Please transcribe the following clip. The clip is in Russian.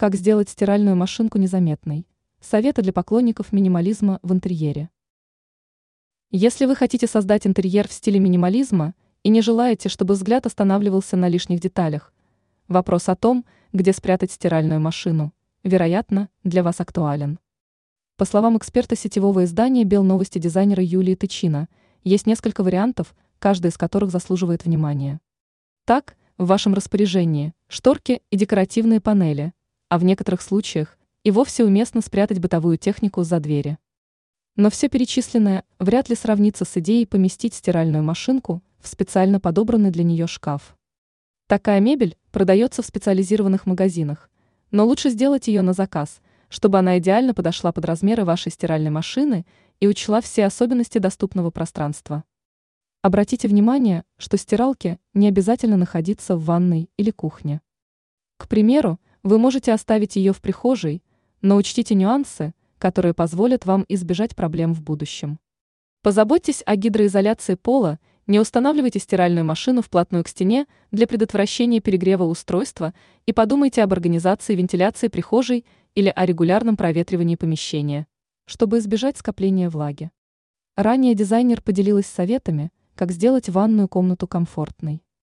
Как сделать стиральную машинку незаметной? Советы для поклонников минимализма в интерьере. Если вы хотите создать интерьер в стиле минимализма и не желаете, чтобы взгляд останавливался на лишних деталях, вопрос о том, где спрятать стиральную машину, вероятно, для вас актуален. По словам эксперта сетевого издания «Белновости» дизайнера Юлии Тычина, есть несколько вариантов, каждый из которых заслуживает внимания. Так, в вашем распоряжении шторки и декоративные панели – а в некоторых случаях и вовсе уместно спрятать бытовую технику за двери. Но все перечисленное вряд ли сравнится с идеей поместить стиральную машинку в специально подобранный для нее шкаф. Такая мебель продается в специализированных магазинах, но лучше сделать ее на заказ, чтобы она идеально подошла под размеры вашей стиральной машины и учла все особенности доступного пространства. Обратите внимание, что стиралке не обязательно находиться в ванной или кухне. К примеру, вы можете оставить ее в прихожей, но учтите нюансы, которые позволят вам избежать проблем в будущем. Позаботьтесь о гидроизоляции пола, не устанавливайте стиральную машину вплотную к стене для предотвращения перегрева устройства и подумайте об организации вентиляции прихожей или о регулярном проветривании помещения, чтобы избежать скопления влаги. Ранее дизайнер поделилась советами, как сделать ванную комнату комфортной.